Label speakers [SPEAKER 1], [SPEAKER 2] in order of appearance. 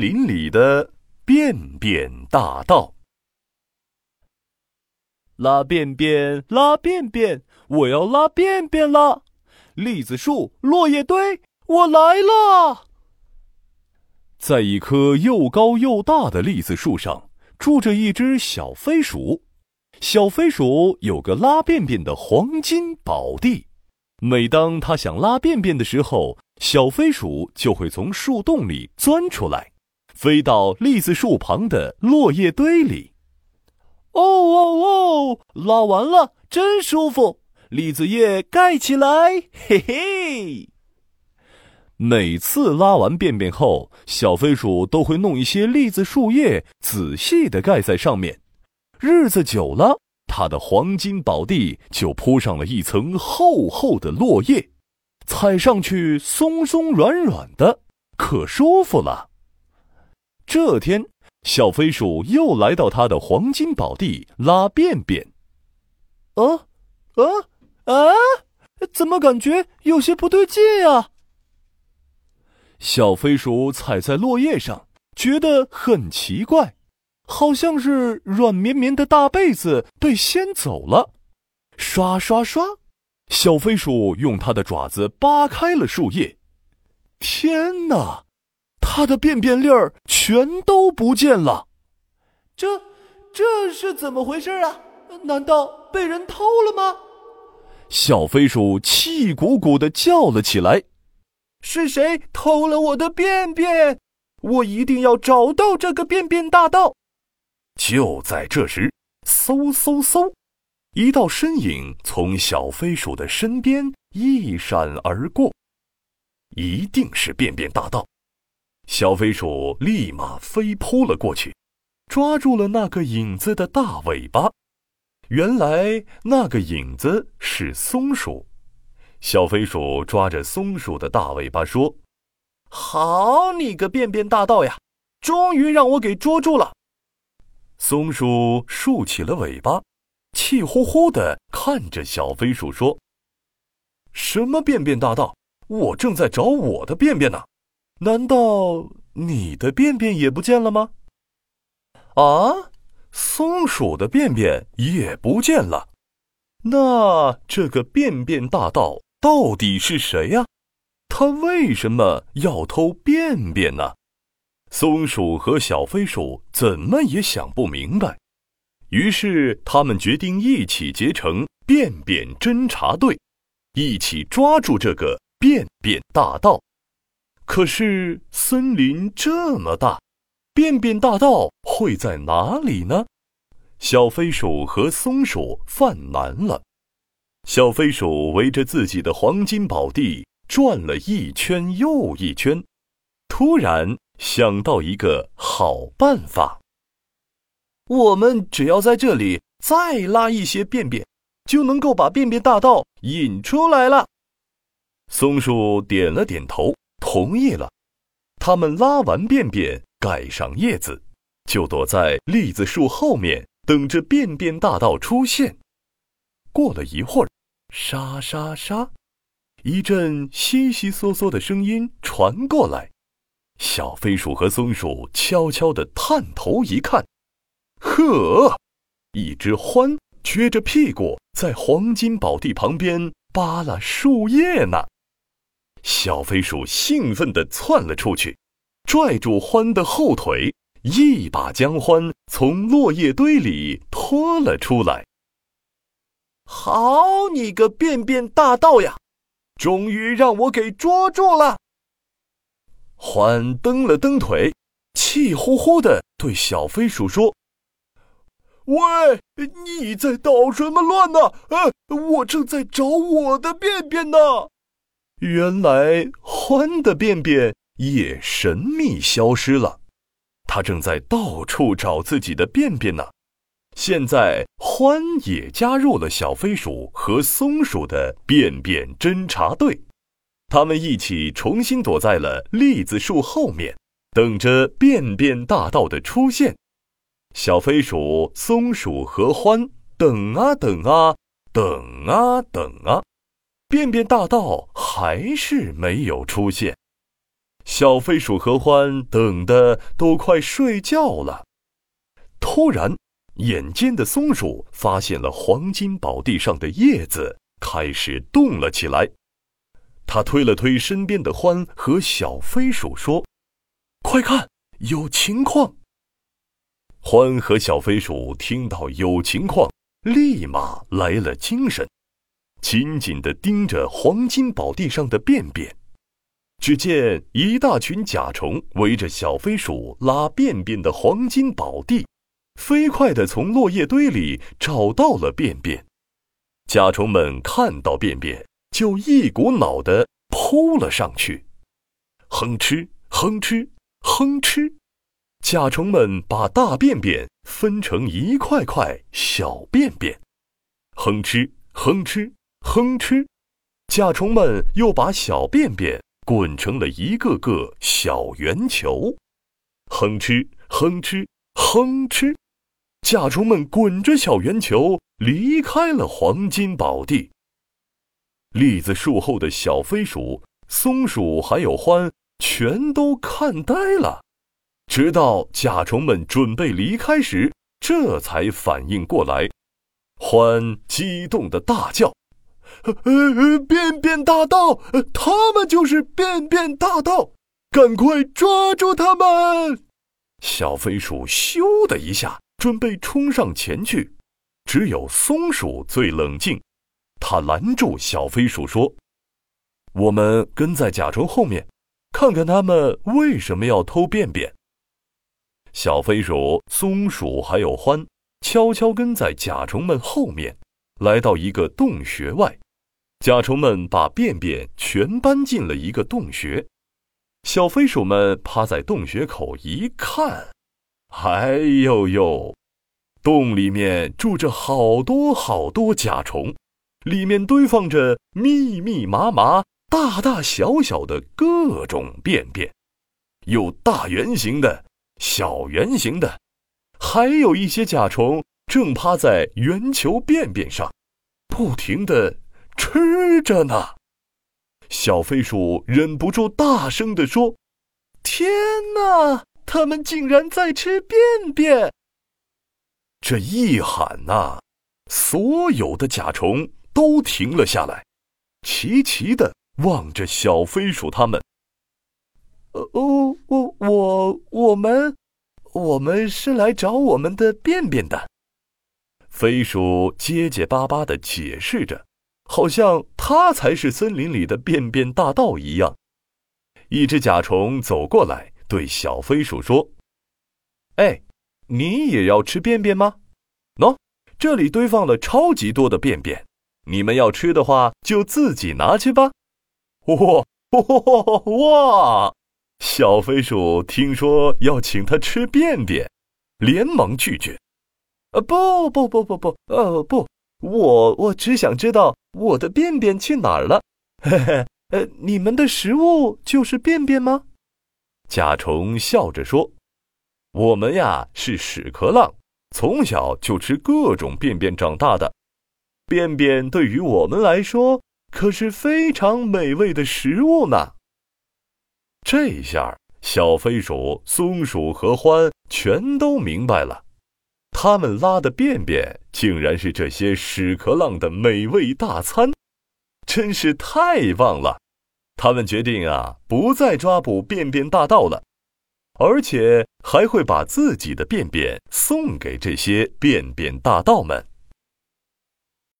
[SPEAKER 1] 林里的便便大道。
[SPEAKER 2] 拉便便，拉便便，我要拉便便啦！栗子树，落叶堆，我来啦！
[SPEAKER 1] 在一棵又高又大的栗子树上，住着一只小飞鼠。小飞鼠有个拉便便的黄金宝地，每当它想拉便便的时候，小飞鼠就会从树洞里钻出来，飞到栗子树旁的落叶堆里。
[SPEAKER 2] 哦哦哦！拉完了，真舒服。栗子叶盖起来，嘿嘿。
[SPEAKER 1] 每次拉完便便后，小飞鼠都会弄一些栗子树叶，仔细的盖在上面。日子久了，它的黄金宝地就铺上了一层厚厚的落叶。踩上去松松软软的，可舒服了。这天，小飞鼠又来到它的黄金宝地拉便便。
[SPEAKER 2] 啊啊啊！怎么感觉有些不对劲啊？
[SPEAKER 1] 小飞鼠踩在落叶上，觉得很奇怪，好像是软绵绵的大被子被掀走了。刷刷刷。小飞鼠用它的爪子扒开了树叶，天哪，它的便便粒儿全都不见了！
[SPEAKER 2] 这这是怎么回事啊？难道被人偷了吗？
[SPEAKER 1] 小飞鼠气鼓鼓的叫了起来：“
[SPEAKER 2] 是谁偷了我的便便？我一定要找到这个便便大盗！”
[SPEAKER 1] 就在这时，嗖嗖嗖。一道身影从小飞鼠的身边一闪而过，一定是便便大盗。小飞鼠立马飞扑了过去，抓住了那个影子的大尾巴。原来那个影子是松鼠。小飞鼠抓着松鼠的大尾巴说：“
[SPEAKER 2] 好你个便便大盗呀，终于让我给捉住了。”
[SPEAKER 1] 松鼠竖起了尾巴。气呼呼的看着小飞鼠说：“什么便便大盗？我正在找我的便便呢，难道你的便便也不见了吗？”啊，松鼠的便便也不见了，那这个便便大盗到底是谁呀？他为什么要偷便便呢？松鼠和小飞鼠怎么也想不明白。于是，他们决定一起结成便便侦察队，一起抓住这个便便大盗。可是，森林这么大，便便大道会在哪里呢？小飞鼠和松鼠犯难了。小飞鼠围着自己的黄金宝地转了一圈又一圈，突然想到一个好办法。
[SPEAKER 2] 我们只要在这里再拉一些便便，就能够把便便大道引出来了。
[SPEAKER 1] 松鼠点了点头，同意了。他们拉完便便，盖上叶子，就躲在栗子树后面，等着便便大盗出现。过了一会儿，沙沙沙，一阵悉悉嗦嗦的声音传过来。小飞鼠和松鼠悄悄地探头一看。呵，一只獾撅着屁股在黄金宝地旁边扒拉树叶呢。小飞鼠兴奋地窜了出去，拽住獾的后腿，一把将獾从落叶堆里拖了出来。
[SPEAKER 2] 好你个便便大盗呀！终于让我给捉住了。
[SPEAKER 1] 獾蹬了蹬腿，气呼呼地对小飞鼠说。
[SPEAKER 2] 喂，你在捣什么乱呢？呃，我正在找我的便便呢。
[SPEAKER 1] 原来獾的便便也神秘消失了，他正在到处找自己的便便呢。现在獾也加入了小飞鼠和松鼠的便便侦察队，他们一起重新躲在了栗子树后面，等着便便大盗的出现。小飞鼠、松鼠和獾等啊等啊，等啊等啊，便便大盗还是没有出现。小飞鼠和欢等的都快睡觉了。突然，眼尖的松鼠发现了黄金宝地上的叶子开始动了起来。他推了推身边的欢和小飞鼠，说：“快看，有情况！”欢和小飞鼠听到有情况，立马来了精神。紧紧地盯着黄金宝地上的便便，只见一大群甲虫围着小飞鼠拉便便的黄金宝地，飞快地从落叶堆里找到了便便。甲虫们看到便便，就一股脑地扑了上去，哼哧哼哧哼哧，甲虫们把大便便分成一块块小便便，哼哧哼哧。哼哧，甲虫们又把小便便滚成了一个个小圆球。哼哧，哼哧，哼哧，甲虫们滚着小圆球离开了黄金宝地。栗子树后的小飞鼠、松鼠还有獾全都看呆了，直到甲虫们准备离开时，这才反应过来。獾激动的大叫。呃，便便大盗，他们就是便便大盗，赶快抓住他们！小飞鼠咻的一下，准备冲上前去，只有松鼠最冷静，他拦住小飞鼠说：“我们跟在甲虫后面，看看他们为什么要偷便便。”小飞鼠、松鼠还有獾悄悄跟在甲虫们后面。来到一个洞穴外，甲虫们把便便全搬进了一个洞穴。小飞鼠们趴在洞穴口一看，哎呦呦，洞里面住着好多好多甲虫，里面堆放着密密麻麻、大大小小的各种便便，有大圆形的、小圆形的，还有一些甲虫。正趴在圆球便便上，不停的吃着呢。小飞鼠忍不住大声地说：“天哪，它们竟然在吃便便！”这一喊呐，所有的甲虫都停了下来，齐齐的望着小飞鼠他们。呃，哦，我我我们，我们是来找我们的便便的。飞鼠结结巴巴地解释着，好像它才是森林里的便便大盗一样。一只甲虫走过来，对小飞鼠说：“哎，你也要吃便便吗？喏，这里堆放了超级多的便便，你们要吃的话就自己拿去吧。”哇哇哇！小飞鼠听说要请他吃便便，连忙拒绝。呃不不不不不呃不，我我只想知道我的便便去哪儿了。嘿嘿，呃，你们的食物就是便便吗？甲虫笑着说：“我们呀是屎壳郎，从小就吃各种便便长大的。便便对于我们来说可是非常美味的食物呢。”这下，小飞鼠、松鼠和獾全都明白了。他们拉的便便竟然是这些屎壳郎的美味大餐，真是太棒了！他们决定啊，不再抓捕便便大盗了，而且还会把自己的便便送给这些便便大盗们。